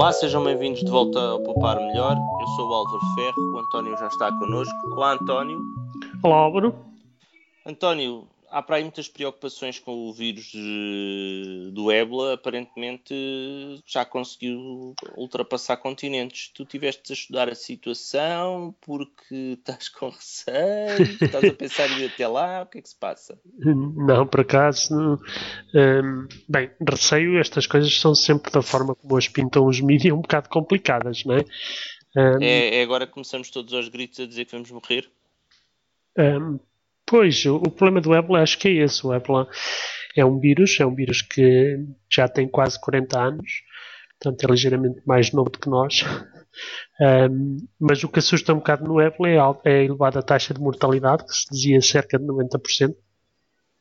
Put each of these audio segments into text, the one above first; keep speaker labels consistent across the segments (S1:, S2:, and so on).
S1: Olá, sejam bem-vindos de volta ao Poupar Melhor. Eu sou o Álvaro Ferro, o António já está connosco. Olá, António.
S2: Olá, Álvaro.
S1: António, há para aí muitas preocupações com o vírus do ébola. Aparentemente já conseguiu ultrapassar continentes. Tu tiveste a estudar a situação porque estás com receio, estás a pensar em ir até lá, o que é que se passa?
S2: Não, por acaso, hum, bem, receio, estas coisas são sempre da forma como as pintam os mídias um bocado complicadas, não é?
S1: Hum, é, é agora que começamos todos aos gritos a dizer que vamos morrer?
S2: Hum, Pois, o, problema do ébola acho que é esse. O ébola é um vírus, é um vírus que já tem quase 40 anos, portanto é ligeiramente mais novo do que nós. Um, mas o que assusta um bocado no ébola é a, é a elevada taxa de mortalidade, que se dizia cerca de 90%.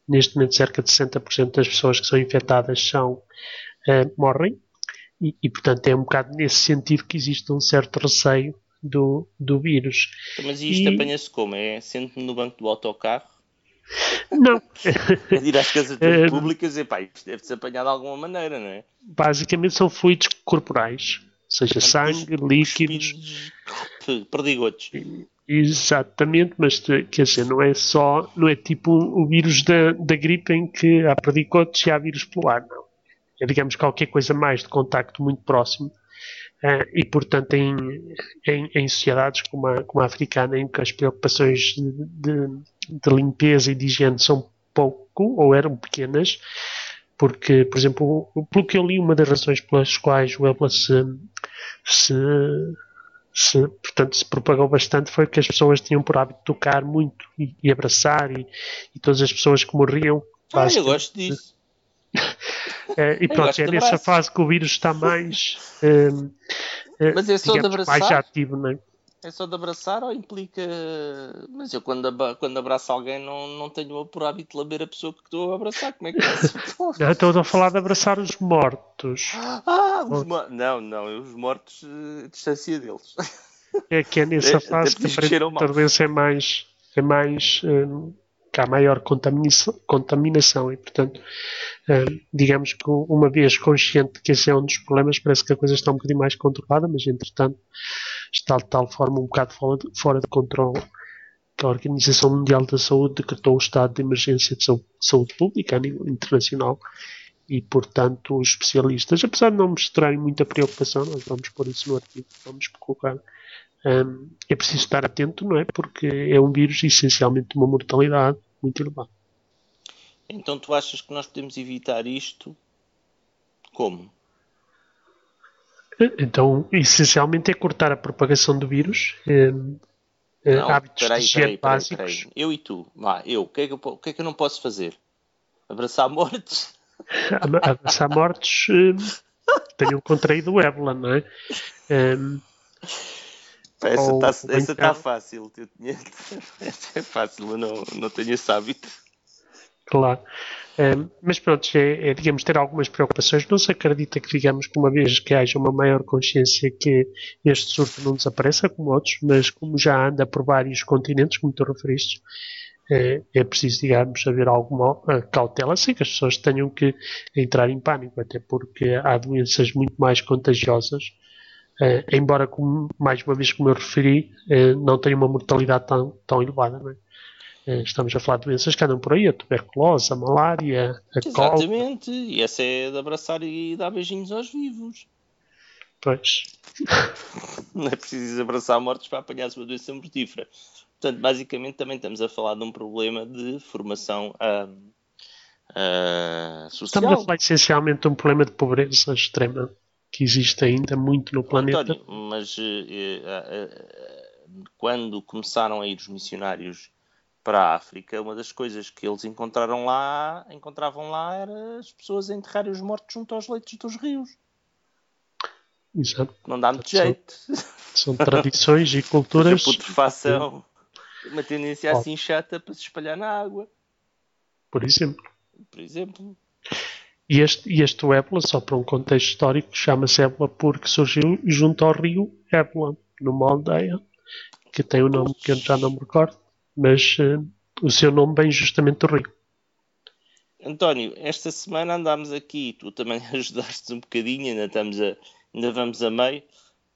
S2: Neste momento, cerca de 60% das pessoas que são infectadas são, uh, morrem. E, e, portanto, é um bocado nesse sentido que existe um certo receio do, do vírus.
S1: Mas isto e... apanha-se como? É sendo no banco do autocarro?
S2: Não.
S1: é ir às casas é... públicas e pá, isto deve-se apanhar de alguma maneira, não é?
S2: Basicamente são fluidos corporais, seja, sangue, líquidos.
S1: Perdigotos.
S2: Exatamente, mas quer dizer, não é só, não é tipo o vírus da, da gripe em que há perdigotos e há vírus pelo ar, não. É, digamos, qualquer coisa mais de contacto muito próximo Uh, e, portanto, em, em, em, sociedades como a, como a africana, em que as preocupações de, de, de, limpeza e de higiene são pouco ou eram pequenas, porque, por exemplo, pelo que eu li, uma das razões pelas quais o ébola se, se, se, portanto, se propagou bastante foi que as pessoas tinham por hábito tocar muito e, e abraçar, e, e, todas as pessoas que morriam.
S1: Ah, eu gosto disso.
S2: É, e pronto, é nessa fase que o vírus está mais. Uh,
S1: Mas é só digamos, de abraçar?
S2: Mais ativo, não é?
S1: É só de abraçar ou implica. Mas eu quando, quando abraço alguém não, não tenho por hábito de lamber a pessoa que estou a abraçar. Como é que é
S2: Não, estou a falar de abraçar os mortos.
S1: Ah, os mo não, não, os mortos, uh, distância deles.
S2: É que é nessa é, fase que a doença é mais. É mais uh, que há maior contaminação, contaminação e, portanto, uh, digamos que uma vez consciente que esse é um dos problemas, parece que a coisa está um bocadinho mais controlada, mas, entretanto, está de tal forma um bocado fora de, fora de controle que a Organização Mundial da Saúde decretou o estado de emergência de saúde, saúde pública a nível internacional e, portanto, os especialistas, apesar de não mostrarem muita preocupação, nós vamos pôr isso no artigo, vamos colocar um, é preciso estar atento, não é? Porque é um vírus essencialmente de uma mortalidade muito elevada.
S1: Então tu achas que nós podemos evitar isto como?
S2: Então, essencialmente é cortar a propagação do vírus, um, não, hábitos peraí, de higiene básicos. Peraí.
S1: Eu e tu, vá, eu, o que, é que eu, o que é que eu não posso fazer? Abraçar mortes?
S2: Abraçar mortes, um, tenham contraído o ébola, não é? Um,
S1: essa está tá fácil. Eu tinha... Essa é fácil, eu não, não tenho esse hábito.
S2: Claro. Um, mas pronto, é, é, digamos, ter algumas preocupações. Não se acredita que, digamos, que uma vez que haja uma maior consciência que este surto não desapareça como outros, mas como já anda por vários continentes, como tu referiste, é, é preciso, digamos, haver alguma cautela, sem que as pessoas tenham que entrar em pânico, até porque há doenças muito mais contagiosas Uh, embora, como, mais uma vez, como eu referi, uh, não tenha uma mortalidade tão, tão elevada. É? Uh, estamos a falar de doenças que andam por aí, a tuberculose, a malária, a
S1: Exatamente, e essa é de abraçar e dar beijinhos aos vivos.
S2: Pois.
S1: não é preciso abraçar mortos para apanhar uma doença mortífera. Portanto, basicamente, também estamos a falar de um problema de formação uh, social.
S2: Estamos a falar essencialmente de um problema de pobreza extrema que existe ainda muito no planeta.
S1: António, mas uh, uh, quando começaram a ir os missionários para a África, uma das coisas que eles encontraram lá, encontravam lá era as pessoas a enterrarem os mortos junto aos leitos dos rios.
S2: Exato.
S1: Não dá muito jeito.
S2: São tradições e culturas.
S1: A putrefação, uma tendência assim chata para se espalhar na água.
S2: Por exemplo.
S1: Por exemplo.
S2: E este, este ébola, só para um contexto histórico, chama-se ébola porque surgiu junto ao rio Ébola, numa aldeia, que tem o um nome que eu já não me recordo, mas uh, o seu nome vem justamente do rio.
S1: António, esta semana andámos aqui, tu também ajudaste um bocadinho, ainda estamos a, ainda vamos a meio.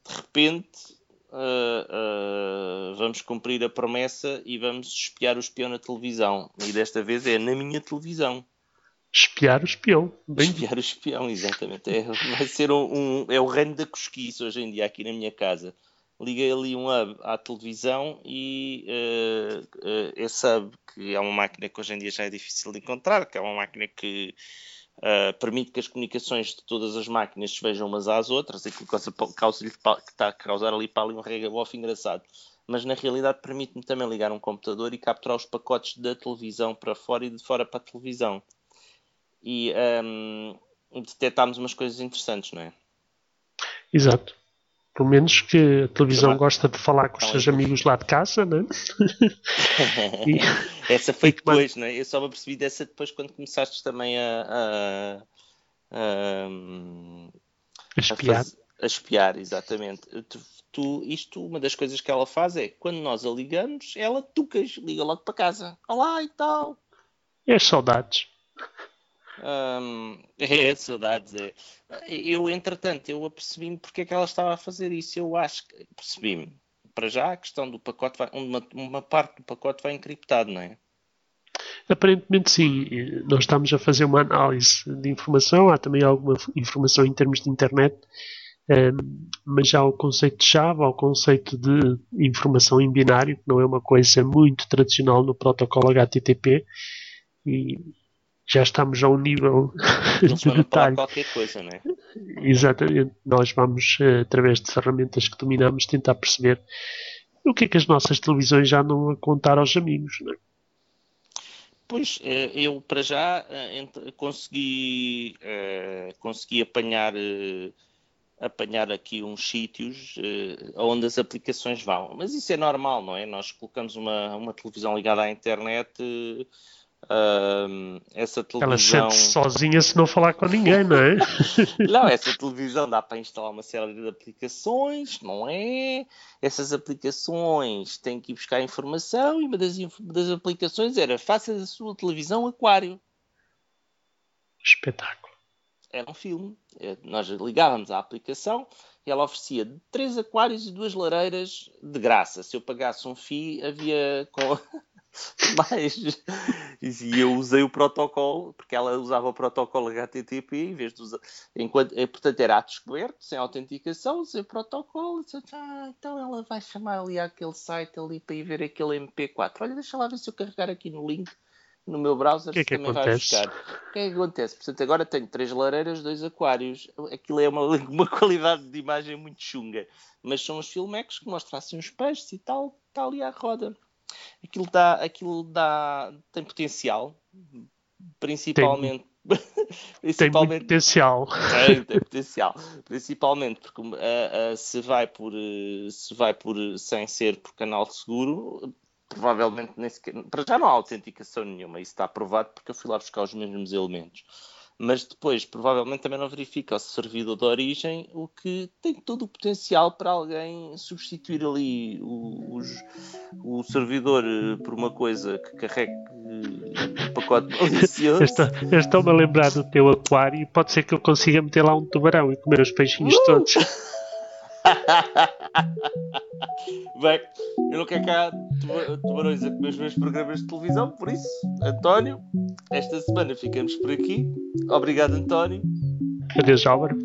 S1: De repente, uh, uh, vamos cumprir a promessa e vamos espiar o espião na televisão. E desta vez é na minha televisão.
S2: Espiar o espião.
S1: Bem... Espiar o espião, exatamente. É, vai ser um, um, é o reino da cosquice hoje em dia aqui na minha casa. Liguei ali um hub à televisão e uh, uh, esse hub, que é uma máquina que hoje em dia já é difícil de encontrar, que é uma máquina que uh, permite que as comunicações de todas as máquinas se vejam umas às outras, causa, causa que está a causar ali para ali um regabof engraçado. Mas na realidade permite-me também ligar um computador e capturar os pacotes da televisão para fora e de fora para a televisão e um, detectámos umas coisas interessantes, não é?
S2: Exato. Pelo menos que a televisão gosta de falar com os seus amigos lá de casa, não é?
S1: e, Essa foi depois, não é? Eu só me apercebi dessa depois quando começaste também a. a,
S2: a, a espiar. A, faz,
S1: a espiar, exatamente. Tu, tu, isto, uma das coisas que ela faz é quando nós a ligamos, ela tucas, liga logo para casa. Olá e tal.
S2: E as saudades.
S1: Um, é, saudades. É. Eu, entretanto, eu apercebi-me porque é que ela estava a fazer isso. Eu acho que percebi-me. Para já, a questão do pacote, vai, uma, uma parte do pacote vai encriptado, não é?
S2: Aparentemente sim. Nós estamos a fazer uma análise de informação. Há também alguma informação em termos de internet. Mas há o conceito de chave, há o conceito de informação em binário, que não é uma coisa muito tradicional no protocolo HTTP. E, já estamos a um nível
S1: de detalhe. qualquer coisa, não é?
S2: Exatamente. Nós vamos, eh, através de ferramentas que dominamos, tentar perceber o que é que as nossas televisões já não a contar aos amigos, não é?
S1: Pois, eh, eu para já eh, consegui, consegui apanhar, apanhar aqui uns sítios onde as aplicações vão. Mas isso é normal, não é? Nós colocamos uma, uma televisão ligada à internet Uh, essa televisão.
S2: Ela sente sozinha se não falar com ninguém, não é?
S1: não, essa televisão dá para instalar uma série de aplicações, não é? Essas aplicações têm que ir buscar informação e uma das, das aplicações era faça da sua televisão aquário.
S2: Espetáculo.
S1: Era um filme. É, nós ligávamos à aplicação e ela oferecia três aquários e duas lareiras de graça. Se eu pagasse um FII, havia. Mas e eu usei o protocolo, porque ela usava o protocolo HTTP em vez de usar. Enquanto, eh, portanto, era a descoberto, sem autenticação, usei o protocolo. Disse, ah, então ela vai chamar ali aquele site ali para ir ver aquele MP4. Olha, deixa lá ver se eu carregar aqui no link no meu browser
S2: que é que
S1: também
S2: acontece?
S1: vai buscar. O que é que acontece? Portanto, agora tenho três lareiras, dois aquários. Aquilo é uma, uma qualidade de imagem muito chunga. Mas são os filmex que mostram assim os peixes e tal, está ali à roda aquilo dá, aquilo dá, tem potencial, principalmente.
S2: Tem, principalmente tem potencial.
S1: Tem, tem potencial. Principalmente porque uh, uh, se vai por uh, se vai por sem ser por canal seguro, provavelmente nem sequer, para já não há autenticação nenhuma, isso está aprovado porque eu fui lá buscar os mesmos elementos mas depois provavelmente também não verifica o servidor de origem, o que tem todo o potencial para alguém substituir ali o, o servidor eh, por uma coisa que carregue eh, um pacote malicioso.
S2: Estou-me a lembrar do teu aquário e pode ser que eu consiga meter lá um tubarão e comer os peixinhos uh! todos.
S1: Bem, eu não quero cá tubarões a comer os meus programas de televisão, por isso, António, esta semana ficamos por aqui. Obrigado, António.
S2: Adeus, Álvaro.